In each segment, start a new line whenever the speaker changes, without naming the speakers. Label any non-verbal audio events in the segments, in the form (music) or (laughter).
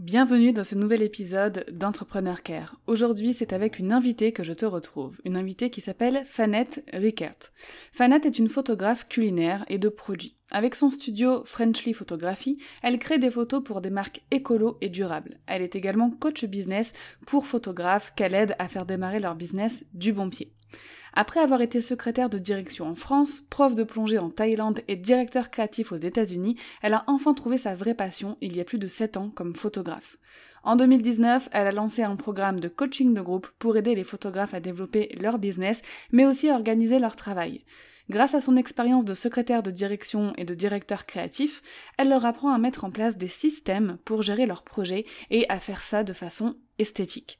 Bienvenue dans ce nouvel épisode d'Entrepreneur Care. Aujourd'hui, c'est avec une invitée que je te retrouve, une invitée qui s'appelle Fanette Rickert. Fanette est une photographe culinaire et de produits. Avec son studio Frenchly Photography, elle crée des photos pour des marques écolo et durables. Elle est également coach business pour photographes qu'elle aide à faire démarrer leur business du bon pied. Après avoir été secrétaire de direction en France, prof de plongée en Thaïlande et directeur créatif aux États-Unis, elle a enfin trouvé sa vraie passion il y a plus de 7 ans comme photographe. En 2019, elle a lancé un programme de coaching de groupe pour aider les photographes à développer leur business, mais aussi à organiser leur travail. Grâce à son expérience de secrétaire de direction et de directeur créatif, elle leur apprend à mettre en place des systèmes pour gérer leurs projets et à faire ça de façon esthétique.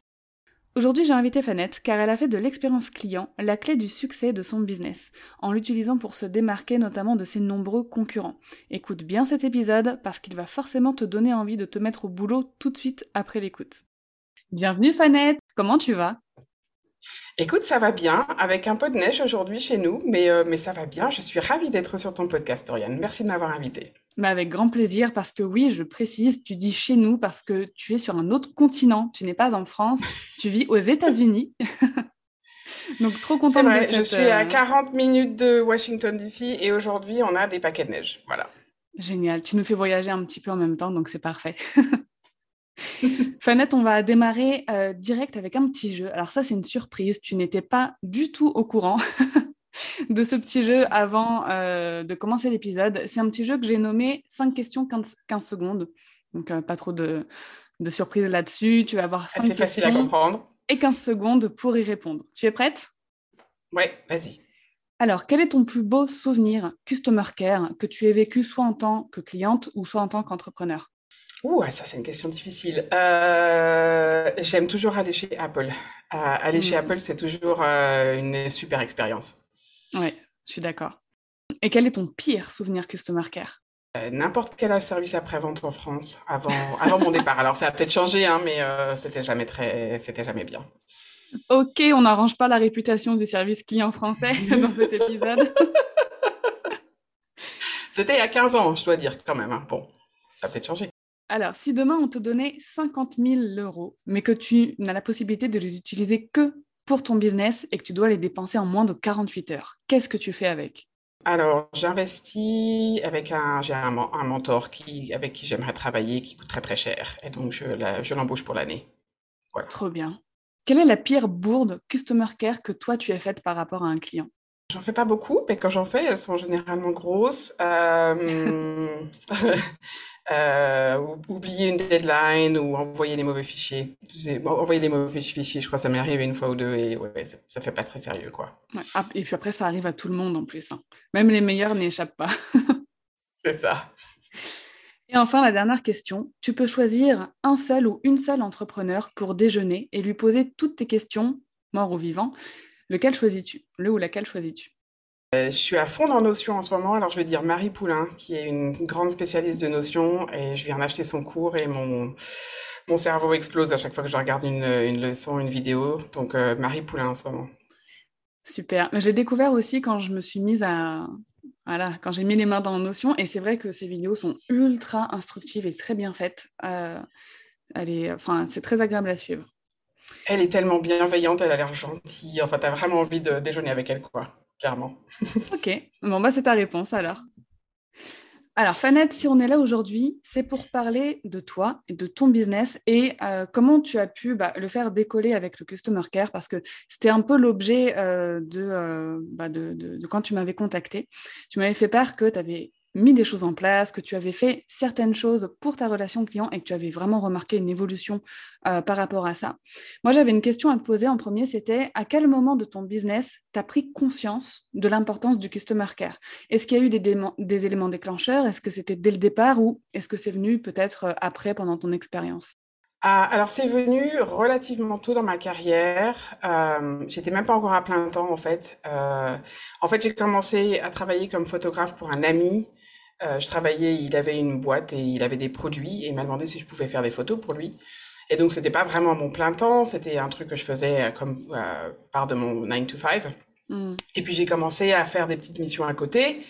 Aujourd'hui, j'ai invité Fanette car elle a fait de l'expérience client la clé du succès de son business, en l'utilisant pour se démarquer notamment de ses nombreux concurrents. Écoute bien cet épisode parce qu'il va forcément te donner envie de te mettre au boulot tout de suite après l'écoute. Bienvenue Fanette, comment tu vas?
Écoute, ça va bien, avec un peu de neige aujourd'hui chez nous, mais, euh, mais ça va bien. Je suis ravie d'être sur ton podcast, Dorian. Merci de m'avoir invitée.
Mais avec grand plaisir, parce que oui, je précise, tu dis chez nous parce que tu es sur un autre continent. Tu n'es pas en France, tu vis aux États-Unis. (laughs)
Donc, trop contente vrai, de Je suis à 40 euh, minutes de Washington, D.C. et aujourd'hui, on a des paquets de neige. Voilà.
Génial. Tu nous fais voyager un petit peu en même temps, donc c'est parfait. (laughs) (laughs) Fanette, on va démarrer euh, direct avec un petit jeu. Alors ça, c'est une surprise. Tu n'étais pas du tout au courant. (laughs) de ce petit jeu avant euh, de commencer l'épisode. C'est un petit jeu que j'ai nommé 5 questions 15, secondes. Donc, euh, pas trop de, de surprises là-dessus. Tu vas avoir 5
C'est facile à comprendre.
Et 15 secondes pour y répondre. Tu es prête?
Oui, vas-y.
Alors, quel est ton plus beau souvenir Customer Care que tu aies vécu soit en tant que cliente ou soit en tant qu'entrepreneur?
Ouh, ça c'est une question difficile. Euh, j'aime toujours aller chez Apple. aller chez hmm. Apple, c'est toujours une super expérience.
Oui, je suis d'accord. Et quel est ton pire souvenir Customer Care?
Euh, N'importe quel service après-vente en France avant, avant mon départ. Alors ça a peut-être changé, hein, mais euh, c'était jamais très, c'était jamais bien.
Ok, on n'arrange pas la réputation du service client français (laughs) dans cet épisode. (laughs)
c'était il y a 15 ans, je dois dire quand même. Hein. Bon, ça a peut-être changé.
Alors, si demain on te donnait 50 000 euros, mais que tu n'as la possibilité de les utiliser que pour ton business et que tu dois les dépenser en moins de 48 heures. Qu'est-ce que tu fais avec?
Alors, j'investis avec un, j'ai un, mentor qui, avec qui j'aimerais travailler, qui coûte très très cher. Et donc, je, je l'embauche pour l'année.
Voilà. Trop bien. Quelle est la pire bourde Customer Care que toi, tu as faite par rapport à un client?
J'en fais pas beaucoup, mais quand j'en fais, elles sont généralement grosses. Euh... (laughs) euh, oublier une deadline ou envoyer des mauvais fichiers. Envoyer des mauvais fichiers, je crois que ça m'est arrivé une fois ou deux et ouais, ça, ça fait pas très sérieux, quoi.
Ah, et puis après, ça arrive à tout le monde en plus. Hein. Même les meilleurs n'y échappent pas. (laughs)
C'est ça.
Et enfin, la dernière question. Tu peux choisir un seul ou une seule entrepreneur pour déjeuner et lui poser toutes tes questions, mort ou vivant. Lequel choisis-tu? Le ou laquelle choisis-tu?
Euh, je suis à fond dans Notion en ce moment, alors je vais dire Marie Poulain, qui est une grande spécialiste de Notion, et je viens d'acheter son cours et mon, mon cerveau explose à chaque fois que je regarde une, une leçon, une vidéo. Donc euh, Marie Poulain en ce moment.
Super. J'ai découvert aussi quand je me suis mise à... Voilà, quand j'ai mis les mains dans Notion, et c'est vrai que ces vidéos sont ultra instructives et très bien faites. Euh, elle est... enfin, c'est très agréable à suivre.
Elle est tellement bienveillante, elle a l'air gentille. Enfin, tu as vraiment envie de déjeuner avec elle, quoi clairement. (laughs)
ok, bon, bah, c'est ta réponse alors. Alors, Fanette, si on est là aujourd'hui, c'est pour parler de toi et de ton business et euh, comment tu as pu bah, le faire décoller avec le Customer Care parce que c'était un peu l'objet euh, euh, bah, de, quand tu m'avais contacté. Tu m'avais fait part que tu avais mis des choses en place, que tu avais fait certaines choses pour ta relation client et que tu avais vraiment remarqué une évolution euh, par rapport à ça. Moi, j'avais une question à te poser en premier, c'était à quel moment de ton business tu as pris conscience de l'importance du customer care? Est-ce qu'il y a eu des, éléments déclencheurs? Est-ce que c'était dès le départ ou est-ce que c'est venu peut-être euh, après pendant ton expérience?
Ah, alors c'est venu relativement tôt dans ma carrière. Euh, j'étais même pas encore à plein temps en fait. Euh, en fait, j'ai commencé à travailler comme photographe pour un ami. Euh, je travaillais, il avait une boîte et il avait des produits et il m'a demandé si je pouvais faire des photos pour lui. Et donc c'était pas vraiment mon plein temps, c'était un truc que je faisais comme part de mon 9 to 5. Mm. Et puis j'ai commencé à faire des petites missions à côté.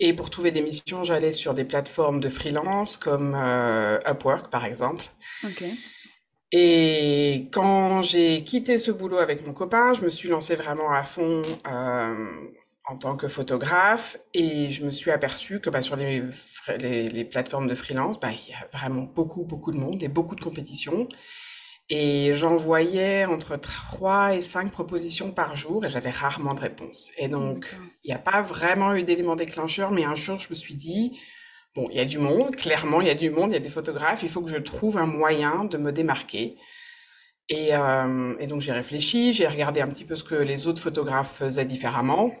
Et pour trouver des missions, j'allais sur des plateformes de freelance comme euh, Upwork, par exemple. Et quand j'ai quitté ce boulot avec mon copain, je me suis lancée vraiment à fond euh, en tant que photographe et je me suis aperçue que bah, sur les, les, les, plateformes de freelance, bah, il y a vraiment beaucoup, beaucoup de monde et beaucoup de compétition. Et j'envoyais entre 3 et 5 propositions par jour et j'avais rarement de réponse. Et donc, il n'y a pas vraiment eu d'élément déclencheur, mais un jour, je me suis dit, bon, il y a du monde, clairement, il y a du monde, il y a des photographes, il faut que je trouve un moyen de me démarquer. Et, euh, et donc, j'ai réfléchi, j'ai regardé un petit peu ce que les autres photographes faisaient différemment.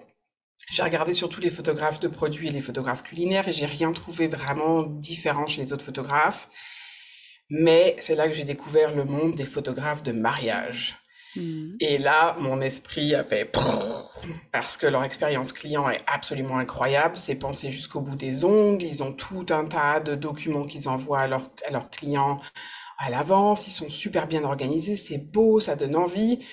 J'ai regardé surtout les photographes de produits et les photographes culinaires et j'ai rien trouvé vraiment différent chez les autres photographes. Mais c'est là que j'ai découvert le monde des photographes de mariage. Hmm. Et là, mon esprit a fait parce que leur expérience client est absolument incroyable. C'est pensé jusqu'au bout des ongles. Ils ont tout un tas de documents qu'ils envoient à, à leurs clients à l'avance. Ils sont super bien organisés. C'est beau, ça donne envie.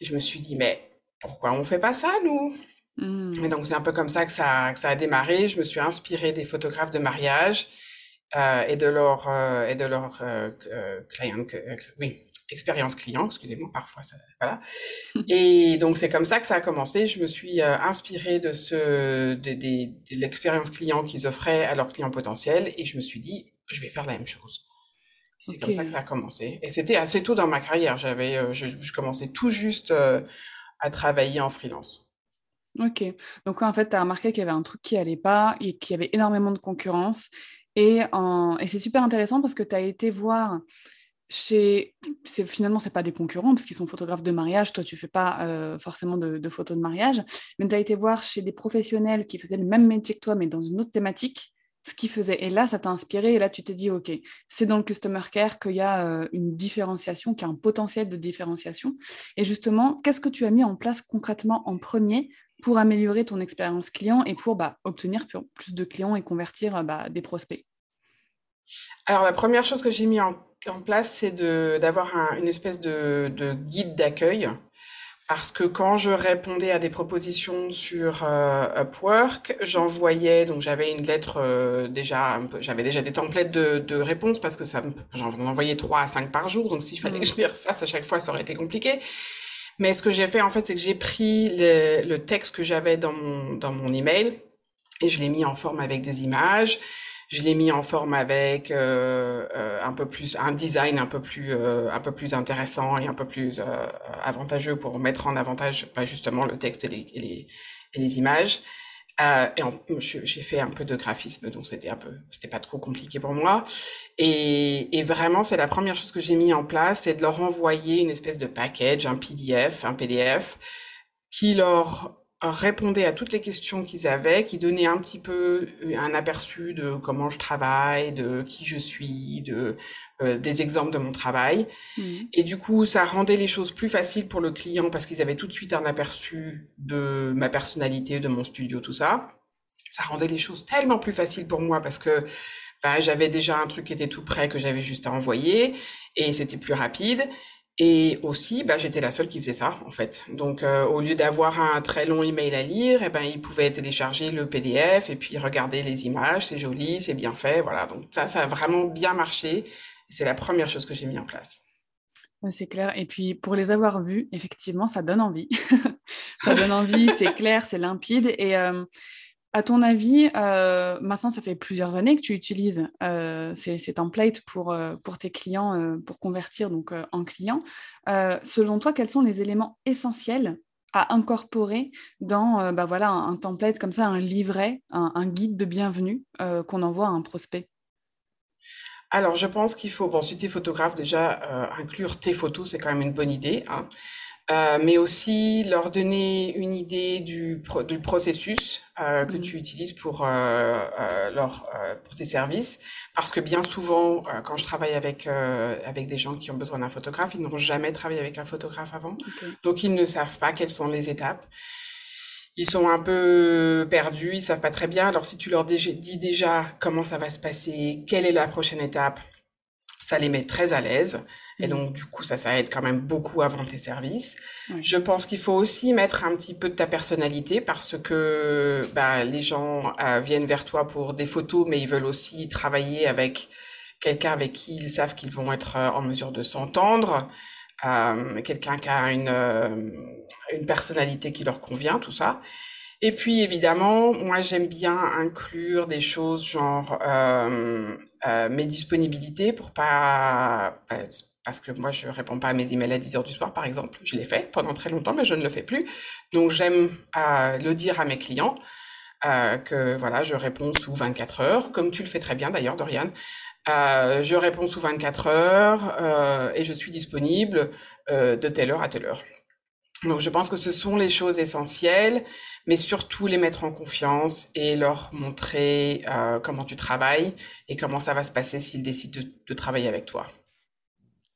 Et je me suis dit, mais pourquoi on fait pas ça, nous? Et donc, c'est un peu comme ça que, ça que ça a démarré. Je me suis inspirée des photographes de mariage. Euh, et de leur euh, et de leur euh, client, oui, expérience client, excusez-moi, parfois ça, voilà. (laughs) Et donc c'est comme ça que ça a commencé. Je me suis inspirée de ce de, de, l'expérience client qu'ils offraient à leurs clients potentiels et je me suis dit je vais faire la même chose. C'est comme ça que ça a commencé. Et c'était assez tôt dans ma carrière. J'avais, je, je, commençais tout juste à travailler en freelance.
Ok. Donc en fait, tu as remarqué qu'il y avait un truc qui allait pas et qu'il y avait énormément de concurrence et, c'est super intéressant parce que tu as été voir chez. Finalement, ce pas des concurrents parce qu'ils sont photographes de mariage. Toi, tu fais pas euh, forcément de, photos de mariage. Mais tu as été voir chez des professionnels qui faisaient le même métier que toi, mais dans une autre thématique, ce qu'ils faisaient. Et là, ça t'a inspiré. Et là, tu t'es dit, OK, c'est dans le customer care qu'il y a euh, une différenciation, qu'il y a un potentiel de différenciation. Et justement, qu'est-ce que tu as mis en place concrètement en premier pour améliorer ton expérience client et pour bah, obtenir plus de clients et convertir bah, des prospects
Alors la première chose que j'ai mis en, place, c'est d'avoir une espèce de, guide d'accueil. Parce que quand je répondais à des propositions sur euh, Upwork, j'envoyais, donc j'avais une lettre euh, déjà, j'avais déjà des templates de, de réponses parce que ça, j'en envoyais 3 à 5 par jour, donc s'il fallait que mmh. je les refasse à chaque fois, ça aurait été compliqué. Mais ce que j'ai fait, en fait, c'est que j'ai pris le, le, texte que j'avais dans mon, dans mon email et je l'ai mis en forme avec des images. Je l'ai mis en forme avec euh, euh un peu plus un design un peu plus euh, un peu plus intéressant et un peu plus euh, avantageux pour mettre en avantage bah, justement le texte et les, et les, et les images. Euh, et j'ai fait un peu de graphisme, donc c'était un peu, c'était pas trop compliqué pour moi. Et, et vraiment, c'est la première chose que j'ai mis en place, c'est de leur envoyer une espèce de package, un PDF, un PDF, qui leur répondait à toutes les questions qu'ils avaient, qui donnait un petit peu euh, un aperçu de comment je travaille, de qui je suis, de euh, des exemples de mon travail. Mmh. Et du coup, ça rendait les choses plus faciles pour le client parce qu'ils avaient tout de suite un aperçu de ma personnalité, de mon studio, tout ça. Ça rendait les choses tellement plus faciles pour moi parce que bah, j'avais déjà un truc qui était tout prêt que j'avais juste à envoyer et c'était plus rapide. Et aussi, bah, j'étais la seule qui faisait ça, en fait. Donc, euh, au lieu d'avoir un très long email à lire, eh ben, ils pouvaient télécharger le PDF et puis regarder les images. C'est joli, c'est bien fait, voilà. Donc, ça, ça a vraiment bien marché. C'est la première chose que j'ai mis en place.
C'est clair. Et puis, pour les avoir vus, effectivement, ça donne envie. (laughs) ça donne envie, c'est clair, c'est limpide. Et euh, à ton avis, euh, maintenant, ça fait plusieurs années que tu utilises euh, ces, templates pour, euh, pour tes clients, pour convertir donc en clients. selon toi, quels sont les éléments essentiels à incorporer dans bah voilà, un, template comme ça, un livret, un, guide de bienvenue qu'on envoie à un prospect?
Alors, je pense qu'il faut, bon, si tu es photographe, déjà, inclure tes photos, c'est quand même une bonne idée. Hein. Euh, mais aussi leur donner une idée du, du processus euh, que mmh. tu utilises pour euh, euh leur pour tes services. Parce que bien souvent quand je travaille avec avec des gens qui ont besoin d'un photographe ils n'ont jamais travaillé avec un photographe avant. Donc ils ne savent pas quelles sont les étapes. Ils sont un peu perdus ils savent pas très bien. Alors si tu leur dis déjà comment ça va se passer quelle est la prochaine étape ça les met très à l'aise. Et mmh. donc, du coup, ça, ça aide quand même beaucoup à vendre tes services. Je pense qu'il faut aussi mettre un petit peu de ta personnalité parce que bah, les gens euh, viennent vers toi pour des photos, mais ils veulent aussi travailler avec quelqu'un avec qui ils savent qu'ils vont être euh, en mesure de s'entendre, euh, quelqu'un qui a une, euh, une personnalité qui leur convient, tout ça. Et puis évidemment, moi j'aime bien inclure des choses genre euh, euh, mes disponibilités pour pas euh, parce que moi je réponds pas à mes emails à 10 heures du soir par exemple. Je l'ai fait pendant très longtemps, mais je ne le fais plus. Donc j'aime euh, le dire à mes clients que voilà, je réponds sous 24 heures, comme tu le fais très bien d'ailleurs, Dorian. Je réponds sous 24 heures et je suis disponible de telle heure à telle heure. Donc je pense que ce sont les choses essentielles, mais surtout les mettre en confiance et leur montrer euh, comment tu travailles et comment ça va se passer s'ils décident de, travailler avec toi.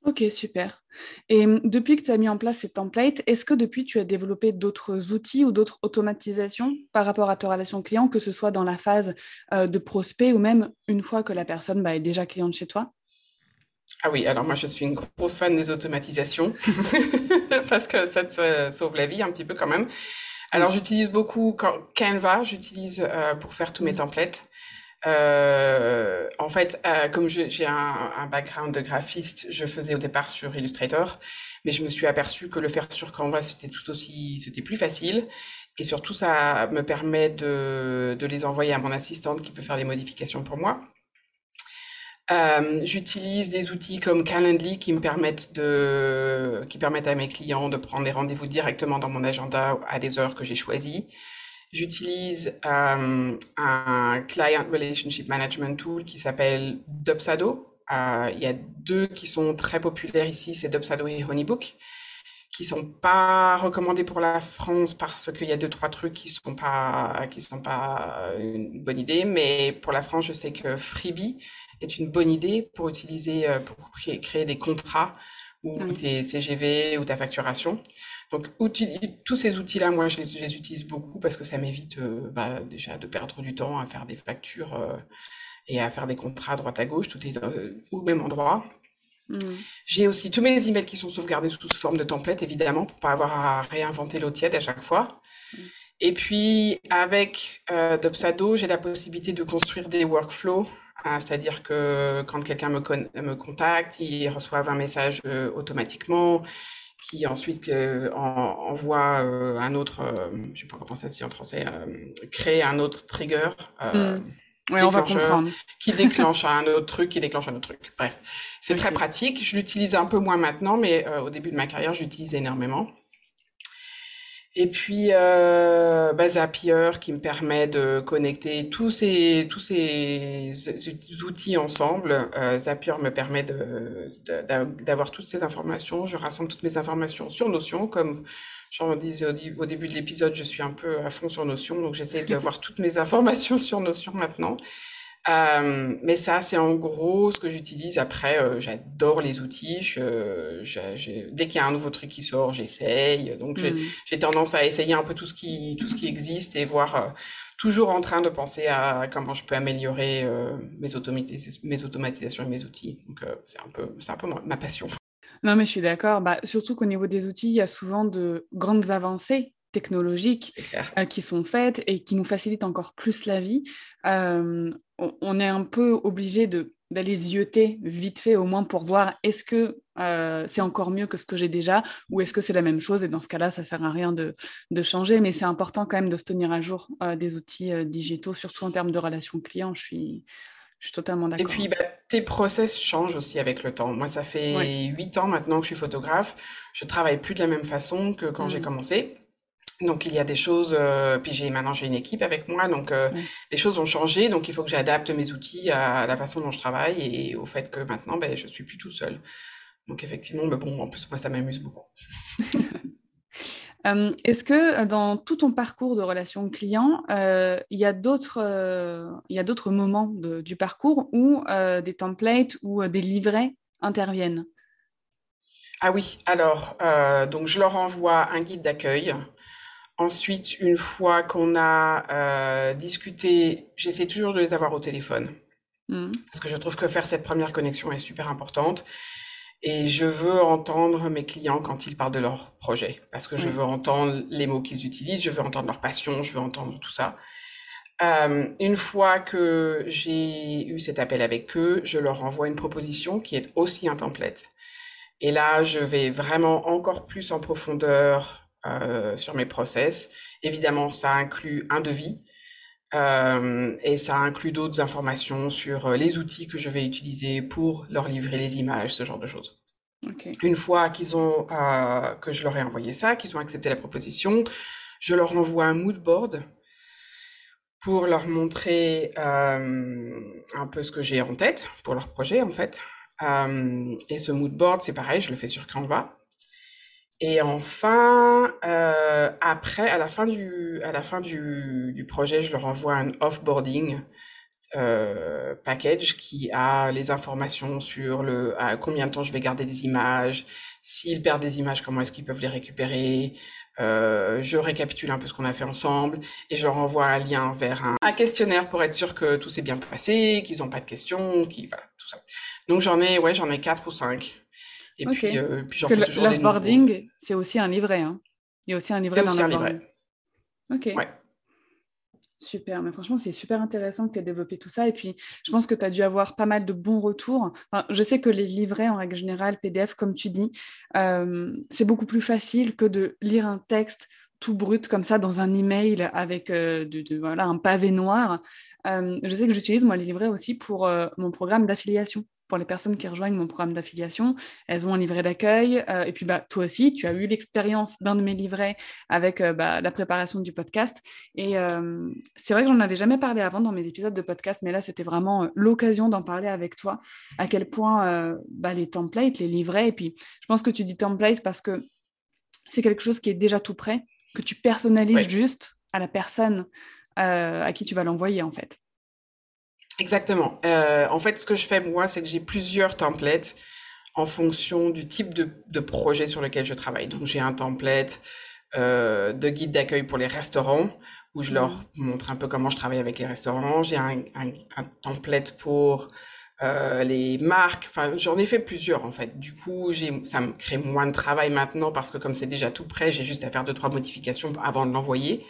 Ok, super. Et hum, depuis que tu as mis en place ces templates, est-ce que depuis tu as développé d'autres outils ou d'autres automatisations par rapport à ta relation client, que ce soit dans la phase euh, de prospect ou même une fois que la personne bah, est déjà cliente chez toi?
Ah oui, alors moi je suis une grosse fan des automatisations (laughs) parce que ça te sauve la vie un petit peu quand même. Alors j'utilise beaucoup Canva, j'utilise euh, pour faire tous mes templates. Euh, en fait, euh, comme j'ai un, un, background de graphiste, je faisais au départ sur Illustrator, mais je me suis aperçu que le faire sur Canva c'était tout aussi, c'était plus facile, et surtout ça me permet de, de les envoyer à mon assistante qui peut faire des modifications pour moi. Euh, j'utilise des outils comme Calendly qui me permettent de, qui permettent à mes clients de prendre des rendez-vous directement dans mon agenda à des heures que j'ai choisies. J'utilise euh, un Client Relationship Management Tool qui s'appelle Dubsado. Euh, il y a deux qui sont très populaires ici, c'est Dubsado et Honeybook, qui sont pas recommandés pour la France parce qu'il y a deux trois trucs qui sont pas qui sont pas une bonne idée, mais pour la France, je sais que Freebie est une bonne idée pour utiliser, euh, pour créer, des contrats ou tes CGV ou ta facturation. Donc, tous ces outils-là, moi, je les, utilise beaucoup parce que ça m'évite euh, bah, déjà de perdre du temps à faire des factures euh, et à faire des contrats à droite à gauche, tout est au même endroit. Mmh. J'ai aussi tous mes emails qui sont sauvegardés sous, forme de template, évidemment, pour pas avoir à réinventer l'eau tiède à chaque fois. Mmh. Et puis, avec Dopsado, j'ai la possibilité de construire des workflows ah, c'est-à-dire que quand quelqu'un me, me contacte, il reçoit un message euh, automatiquement, qui ensuite euh, envoie euh, un autre, je ne sais pas comment ça se dit en français, crée un autre trigger.
Hmm. Oui, on va comprendre.
qui déclenche un autre truc, qui déclenche un autre truc. Bref, c'est (laughs) très pratique. Je l'utilise un peu moins maintenant, mais au début de ma carrière, je l'utilise énormément. Et puis euh, bah, Zapier qui me permet de connecter tous ces tous ces, outils ensemble. Euh, Zapier me permet de, d'avoir toutes ces informations. Je rassemble toutes mes informations sur Notion, comme j'en disais au, au début de l'épisode, je suis un peu à fond sur Notion, donc j'essaie d'avoir (laughs) toutes mes informations sur Notion maintenant. Euh, mais ça, c'est en gros ce que j'utilise. Après, euh, j'adore les outils. Je, je, dès qu'il y a un nouveau truc qui sort, j'essaye. Donc, j'ai mm. tendance à essayer un peu tout ce qui, tout ce qui existe et voir, euh, toujours en train de penser à comment je peux améliorer mes, mes automatisations et mes outils. Donc, c'est un peu, c'est un peu ma passion.
Non, mais je suis d'accord. Bah, surtout qu'au niveau des outils, il y a souvent de grandes avancées technologiques qui sont faites et qui nous facilitent encore plus la vie. Euh, on, est un peu obligé de d'aller zioter vite fait au moins pour voir est-ce que euh, c'est encore mieux que ce que j'ai déjà ou est-ce que c'est la même chose et dans ce cas-là ça sert à rien de, changer mais c'est important quand même de se tenir à jour euh, des outils euh, digitaux surtout en termes de relations clients je suis je suis totalement d'accord.
Et puis, bah, tes process changent aussi avec le temps. Moi, ça fait huit ans maintenant que je suis photographe. Je travaille plus de la même façon que quand j'ai mmh. commencé. Donc il y a des choses, euh, puis j'ai maintenant j'ai une équipe avec moi, donc euh, les choses ont changé, donc il faut que j'adapte mes outils à, la façon dont je travaille et au fait que maintenant ben je suis plus tout seul. Donc effectivement, mais bon, en plus moi ça m'amuse beaucoup. (laughs)
Euh, est-ce que dans tout ton parcours de relation client, il y a d'autres il y a d'autres moments du parcours où des templates ou des livrets interviennent?
Ah oui, alors donc je leur envoie un guide d'accueil Ensuite, une fois qu'on a euh, discuté, j'essaie toujours de les avoir au téléphone. Mm. Parce que je trouve que faire cette première connexion est super importante. Et je veux entendre mes clients quand ils parlent de leur projet. Parce que je veux entendre les mots qu'ils utilisent, je veux entendre leur passion, je veux entendre tout ça. Euh, une fois que j'ai eu cet appel avec eux, je leur envoie une proposition qui est aussi un template. Et là, je vais vraiment encore plus en profondeur euh, sur mes process. Évidemment, ça inclut un devis euh, et ça inclut d'autres informations sur euh, les outils que je vais utiliser pour leur livrer les images, ce genre de choses. Une fois qu'ils ont que je leur ai envoyé ça, qu'ils ont accepté la proposition, je leur envoie un mood board pour leur montrer un peu ce que j'ai en tête pour leur projet en fait. et ce mood board, c'est pareil, je le fais sur Canva. Et enfin, euh, après, à la fin du, à la fin du, du projet, je leur envoie un offboarding euh, package qui a les informations sur le à combien de temps je vais garder des images, s'ils perdent des images, comment est-ce qu'ils peuvent les récupérer. Euh, je récapitule un peu ce qu'on a fait ensemble et je leur envoie un lien vers un, un questionnaire pour être sûr que tout s'est bien passé, qu'ils n'ont pas de questions, qui voilà tout ça. Donc j'en ai ouais j'en ai quatre ou cinq.
Et puis, euh, puis j'en fais toujours des L'offboarding, c'est aussi un livret. Hein. Il y a aussi un livret
dans aussi un livret.
Ok.
Ouais.
Super, mais franchement, c'est super intéressant que tu aies développé tout ça. Et puis, je pense que tu as dû avoir pas mal de bons retours. Enfin, je sais que les livrets, en règle générale, PDF, comme tu dis, euh, c'est beaucoup plus facile que de lire un texte tout brut comme ça dans un email avec euh, de, voilà, un pavé noir. Euh, je sais que j'utilise moi les livrets aussi pour mon programme d'affiliation pour les personnes qui rejoignent mon programme d'affiliation, elles ont un livret d'accueil. Euh, et puis, bah, toi aussi, tu as eu l'expérience d'un de mes livrets avec euh, bah, la préparation du podcast. Et euh, c'est vrai que j'en avais jamais parlé avant dans mes épisodes de podcast, mais là, c'était vraiment l'occasion d'en parler avec toi, à quel point bah, les templates, les livrets, et puis je pense que tu dis template parce que c'est quelque chose qui est déjà tout prêt, que tu personnalises juste à la personne à qui tu vas l'envoyer, en fait.
Exactement. Euh, en fait, ce que je fais moi, c'est que j'ai plusieurs templates en fonction du type de, de projet sur lequel je travaille. Donc, j'ai un template euh, de guide d'accueil pour les restaurants où je leur mmh. montre un peu comment je travaille avec les restaurants. J'ai un, un, un, template pour euh, les marques. Enfin, j'en ai fait plusieurs en fait. Du coup, j'ai, ça me crée moins de travail maintenant parce que comme c'est déjà tout prêt, j'ai juste à faire deux trois modifications avant de l'envoyer.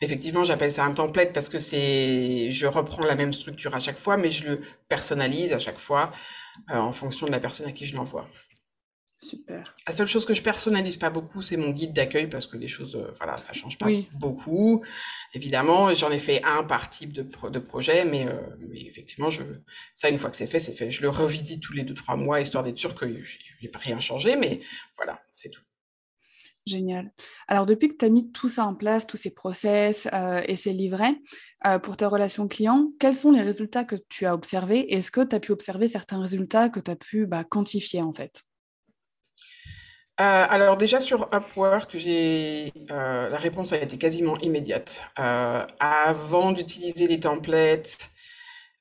Effectivement, j'appelle ça un template parce que c'est, je reprends la même structure à chaque fois, mais je le personnalise à chaque fois euh, en fonction de la personne à qui je l'envoie.
Super.
La seule chose que je personnalise pas beaucoup, c'est mon guide d'accueil parce que les choses, euh, voilà, ça change pas beaucoup. Évidemment, j'en ai fait un par type de, de projet, mais, euh, mais, effectivement, je, ça, une fois que c'est fait, c'est fait. Je le revisite tous les deux, trois mois, histoire d'être sûr que j'ai rien changé, mais voilà, c'est tout.
Génial. Alors, depuis que tu as mis tout ça en place, tous ces process euh, et ces livrets euh, pour tes relations clients, quels sont les résultats que tu as observés Est-ce que tu as pu observer certains résultats que tu as pu bah, quantifier en fait?
Euh, alors déjà sur Upwork, j'ai la réponse a été quasiment immédiate. avant d'utiliser les templates,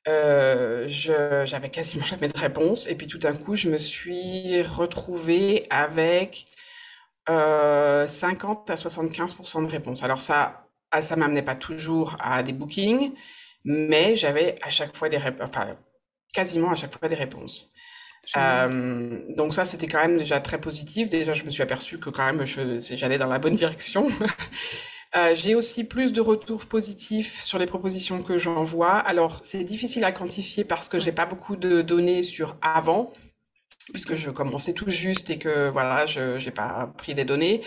j'avais quasiment (laughs) jamais de réponse. Et puis tout d'un coup, je me suis retrouvée avec 50 euh, à 75% de réponses. Alors ça, ah, ça m'amenait pas toujours à des bookings, mais j'avais à chaque fois des réponses, enfin quasiment à chaque fois des réponses. Euh, donc ça, c'était quand même déjà très positif. Déjà, je me suis aperçue que quand même, j'allais dans la bonne direction. (laughs) euh, j'ai aussi plus de retours positifs sur les propositions que j'envoie. Alors, c'est difficile à quantifier parce que j'ai pas beaucoup de données sur avant puisque je commençais tout juste et que voilà, je n'ai pas pris des données.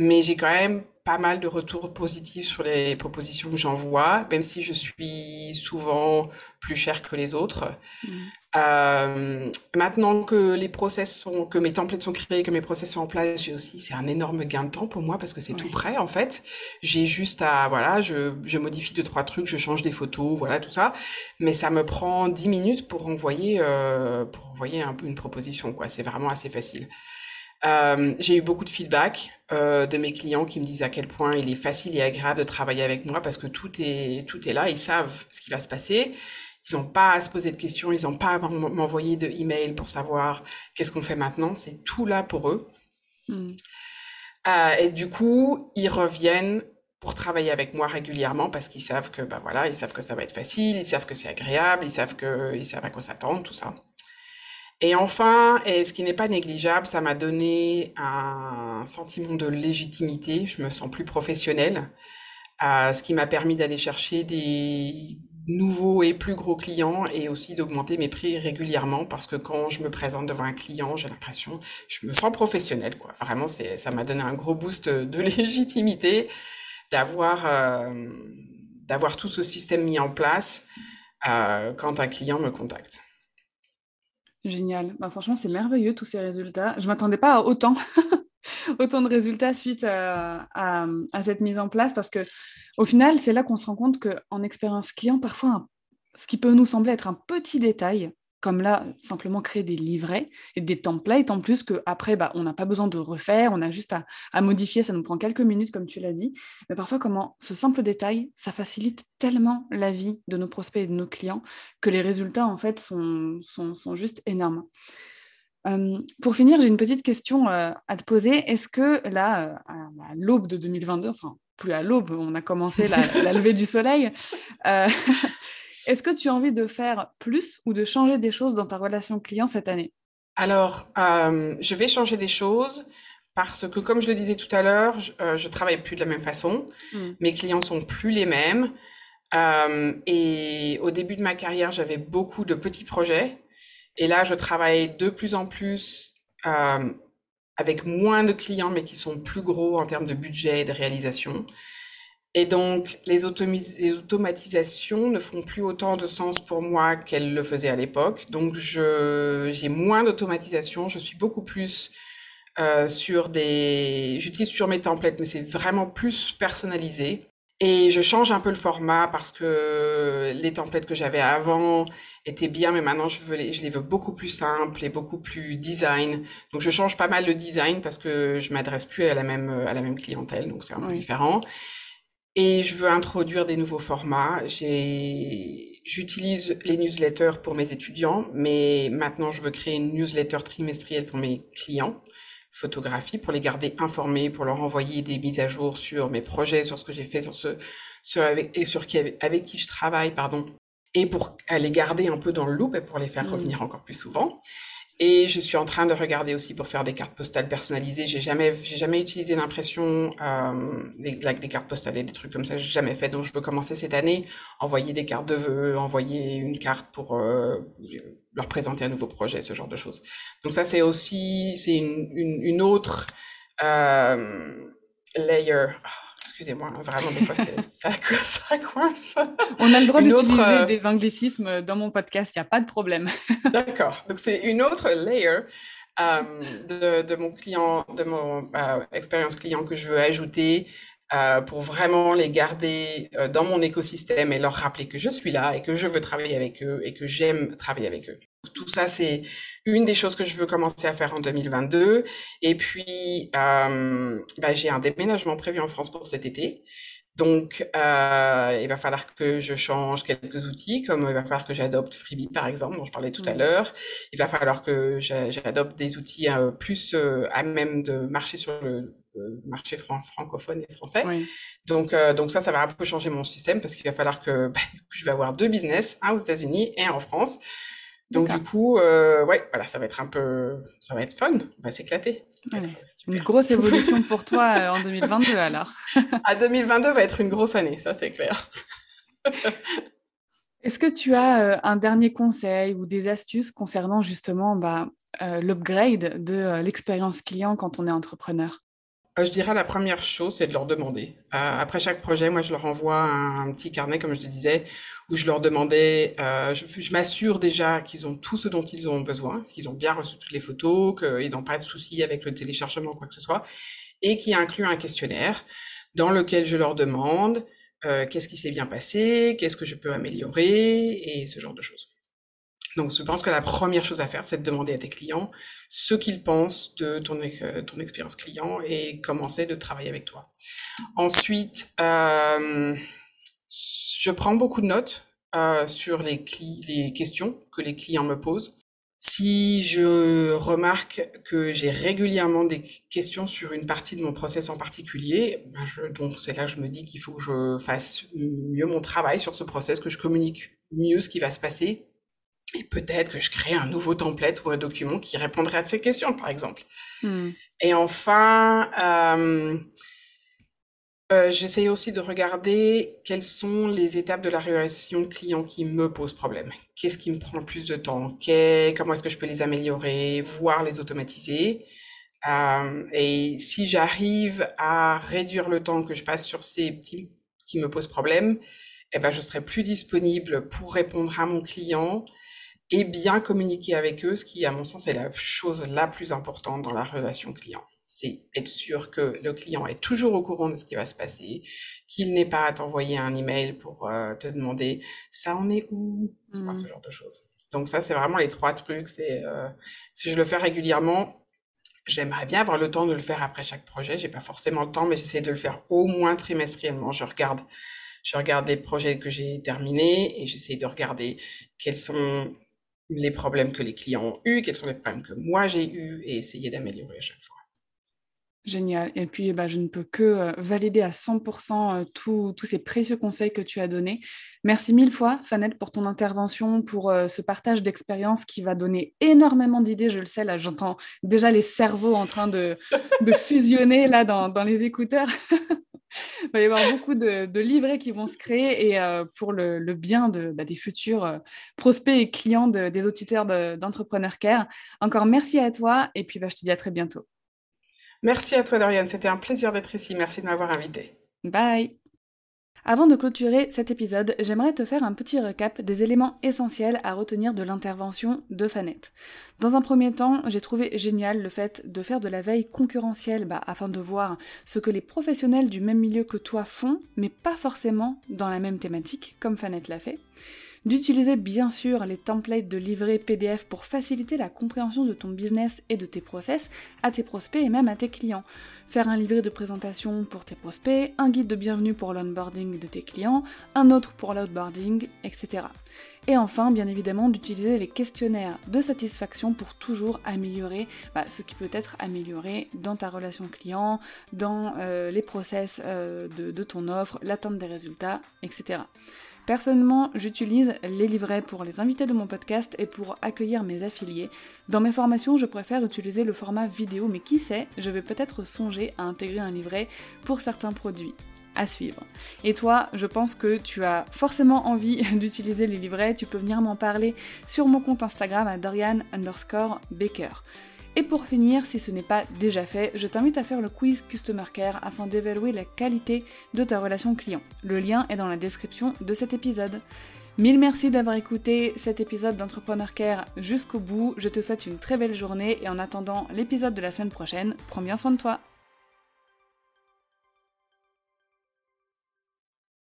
Mais j'ai quand même pas mal de retours positifs sur les propositions que j'envoie, même si je suis souvent plus chère que les autres. Mmh. Euh, maintenant que les process sont, que mes templates sont créés, que mes process sont en place, j'ai aussi, c'est un énorme gain de temps pour moi parce que c'est tout prêt en fait. J'ai juste à, voilà, je, je modifie deux trois trucs, je change des photos, voilà tout ça, mais ça me prend dix minutes pour envoyer, euh, pour envoyer un peu une proposition quoi. C'est vraiment assez facile. Euh, j'ai eu beaucoup de feedback euh, de mes clients qui me disent à quel point il est facile et agréable de travailler avec moi parce que tout est tout est là, ils savent ce qui va se passer. Ils n'ont pas à se poser de questions, ils n'ont pas à m'envoyer de emails pour savoir qu'est-ce qu'on fait maintenant. C'est tout là pour eux. Hmm. Euh, et du coup, ils reviennent pour travailler avec moi régulièrement parce qu'ils savent que bah voilà, ils savent que ça va être facile, ils savent que c'est agréable, ils savent que ils savent à quoi s'attendre, tout ça. Et enfin, et ce qui n'est pas négligeable, ça m'a donné un sentiment de légitimité. Je me sens plus professionnelle, euh, ce qui m'a permis d'aller chercher des nouveaux et plus gros clients et aussi d'augmenter mes prix régulièrement parce que quand je me présente devant un client, j'ai l'impression, je me sens professionnelle quoi. Vraiment, ça m'a donné un gros boost de (laughs) légitimité d'avoir euh, d'avoir tout ce système mis en place euh, quand un client me contacte.
Génial. Bah, franchement, c'est merveilleux tous ces résultats. Je m'attendais pas à autant. (laughs) autant de résultats suite à, à, cette mise en place parce que au final, c'est là qu'on se rend compte qu'en expérience client, parfois, ce qui peut nous sembler être un petit détail, comme là, simplement créer des livrets et des templates en plus qu'après, bah, on n'a pas besoin de refaire, on a juste à, modifier, ça nous prend quelques minutes, comme tu l'as dit. Mais parfois, comment ce simple détail, ça facilite tellement la vie de nos prospects et de nos clients que les résultats, en fait, sont, sont, juste énormes. Euh, pour finir, j'ai une petite question euh, à te poser. Est-ce que là, euh, à l'aube de 2022, enfin plus à l'aube, on a commencé la levée du soleil, (laughs) Est-ce que tu as envie de faire plus ou de changer des choses dans ta relation client cette année?
Alors, euh, je vais changer des choses parce que, comme je le disais tout à l'heure, je, ne euh, travaille plus de la même façon. Hmm. Mes clients sont plus les mêmes. Euh, et au début de ma carrière, j'avais beaucoup de petits projets. Et là, je travaille de plus en plus avec moins de clients, mais qui sont plus gros en termes de budget et de réalisation. Et donc, les, automatisations ne font plus autant de sens pour moi qu'elles le faisaient à l'époque. Donc, j'ai moins d'automatisation. Je suis beaucoup plus euh, sur des... J'utilise toujours mes templates, mais c'est vraiment plus personnalisé. Et je change un peu le format parce que les templates que j'avais avant étaient bien, mais maintenant je, veux les, je les veux beaucoup plus simples et beaucoup plus design. Donc je change pas mal le design parce que je m'adresse plus à la même à la même clientèle, donc c'est un peu différent. Et je veux introduire des nouveaux formats. J'utilise les newsletters pour mes étudiants, mais maintenant je veux créer une newsletter trimestrielle pour mes clients photographie pour les garder informés, pour leur envoyer des mises à jour sur mes projets, sur ce que j'ai fait, sur ce, sur avec, et sur qui avec, qui je travaille, pardon, et pour les garder un peu dans le loop et pour les faire mmh. revenir encore plus souvent. Et je suis en train de regarder aussi pour faire des cartes postales personnalisées. J'ai jamais, j'ai jamais utilisé l'impression, euh, des, des cartes postales et des trucs comme ça. J'ai jamais fait. Donc je peux commencer cette année, envoyer des cartes de vœux, envoyer une carte pour euh, leur présenter un nouveau projet, ce genre de choses. Donc ça c'est aussi, c'est une, une, une autre euh, layer. Excusez-moi, vraiment, des fois, (laughs) ça, ça coince.
On a le droit d'utiliser euh, des anglicismes dans mon podcast, il n'y a pas de problème. (laughs)
D'accord. Donc, c'est une autre layer euh, de, de, mon client, de mon euh, expérience client que je veux ajouter euh, pour vraiment les garder dans mon écosystème et leur rappeler que je suis là et que je veux travailler avec eux et que j'aime travailler avec eux. Tout ça, c'est une des choses que je veux commencer à faire en 2022. Et puis, euh, bah, j'ai un déménagement prévu en France pour cet été. Donc, euh, il va falloir que je change quelques outils, comme il va falloir que j'adopte Freebie, par exemple, dont je parlais tout à l'heure. Il va falloir que j'adopte des outils plus à même de marcher sur le marché francophone et français. Donc, euh, donc ça, ça va un peu changer mon système parce qu'il va falloir que bah, je vais avoir deux business, un aux États-Unis et un en France. Donc du coup, euh, ouais, voilà, ça va être un peu, ça va être fun, on va s'éclater.
Une grosse évolution (laughs) pour toi euh, en 2022 alors. (laughs)
à 2022 va être une grosse année, ça c'est clair. (laughs)
Est-ce que tu as un dernier conseil ou des astuces concernant justement bah, l'upgrade de l'expérience client quand on est entrepreneur?
Euh, je dirais la première chose, c'est de leur demander. Euh, après chaque projet, moi, je leur envoie un, petit carnet, comme je te disais, où je leur demandais, euh, je, je m'assure déjà qu'ils ont tout ce dont ils ont besoin, qu'ils ont bien reçu toutes les photos, qu'ils n'ont pas de soucis avec le téléchargement ou quoi que ce soit, et qui inclut un questionnaire dans lequel je leur demande euh, qu'est-ce qui s'est bien passé, qu'est-ce que je peux améliorer, et ce genre de choses. Donc, je pense que la première chose à faire, c'est de demander à tes clients ce qu'ils pensent de ton, euh, ton expérience client et commencer de travailler avec toi. Ensuite, euh, je prends beaucoup de notes euh, sur les, les questions que les clients me posent. Si je remarque que j'ai régulièrement des questions sur une partie de mon process en particulier, ben donc c'est là que je me dis qu'il faut que je fasse mieux mon travail sur ce process, que je communique mieux ce qui va se passer et peut-être que je crée un nouveau template ou un document qui répondrait à ces questions, par exemple. Hmm. Et enfin, euh, euh, j'essaye aussi de regarder quelles sont les étapes de la relation client qui me posent problème. Qu'est-ce qui me prend le plus de temps? Comment est-ce que je peux les améliorer, voire les automatiser? Euh, Et si j'arrive à réduire le temps que je passe sur ces petits qui me posent problème, eh ben, je serai plus disponible pour répondre à mon client et bien communiquer avec eux, ce qui, à mon sens, est la chose la plus importante dans la relation client. C'est être sûr que le client est toujours au courant de ce qui va se passer, qu'il n'ait pas à t'envoyer un email pour euh, te demander ça en est où, mmh. ce genre de choses. Donc ça, c'est vraiment les trois trucs. C'est euh, si je le fais régulièrement, j'aimerais bien avoir le temps de le faire après chaque projet. J'ai pas forcément le temps, mais j'essaie de le faire au moins trimestriellement. Je regarde, je regarde les projets que j'ai terminés et j'essaie de regarder quels sont les problèmes que les clients ont eus, quels sont les problèmes que moi j'ai eus et essayer d'améliorer à chaque fois.
Génial. Et puis, bah, je ne peux que euh, valider à 100% euh, tous ces précieux conseils que tu as donnés. Merci mille fois, Fanette, pour ton intervention, pour euh, ce partage d'expérience qui va donner énormément d'idées. Je le sais, là, j'entends déjà les cerveaux en train de, fusionner là dans les écouteurs. (laughs) Il va y avoir beaucoup de, livrets qui vont se créer et euh, pour le, bien de, bah, des futurs euh, prospects et clients des auditeurs d'Entrepreneur Care. Encore merci à toi et puis bah, je te dis à très bientôt.
Merci à toi, Dorian. C'était un plaisir d'être ici. Merci de m'avoir invité.
Bye. Avant de clôturer cet épisode, j'aimerais te faire un petit recap des éléments essentiels à retenir de l'intervention de Fanette. Dans un premier temps, j'ai trouvé génial le fait de faire de la veille concurrentielle bah, afin de voir ce que les professionnels du même milieu que toi font, mais pas forcément dans la même thématique, comme Fanette l'a fait d'utiliser bien sûr les templates de livret PDF pour faciliter la compréhension de ton business et de tes process à tes prospects et même à tes clients. Faire un livret de présentation pour tes prospects, un guide de bienvenue pour l'onboarding de tes clients, un autre pour l'outboarding, etc. Et enfin, bien évidemment, d'utiliser les questionnaires de satisfaction pour toujours améliorer bah, ce qui peut être amélioré dans ta relation client, dans euh, les process euh, de ton offre, l'atteinte des résultats, etc. Personnellement, j'utilise les livrets pour les invités de mon podcast et pour accueillir mes affiliés. Dans mes formations, je préfère utiliser le format vidéo, mais qui sait, je vais peut-être songer à intégrer un livret pour certains produits à suivre. Et toi, je pense que tu as forcément envie (laughs) d'utiliser les livrets, tu peux venir m'en parler sur mon compte Instagram à Dorian underscore Baker. Et pour finir, si ce n'est pas déjà fait, je t'invite à faire le quiz Customer Care afin d'évaluer la qualité de ta relation client. Le lien est dans la description de cet épisode. Mille merci d'avoir écouté cet épisode d'Entrepreneur Care jusqu'au bout. Je te souhaite une très belle journée et en attendant l'épisode de la semaine prochaine, prends bien soin de toi.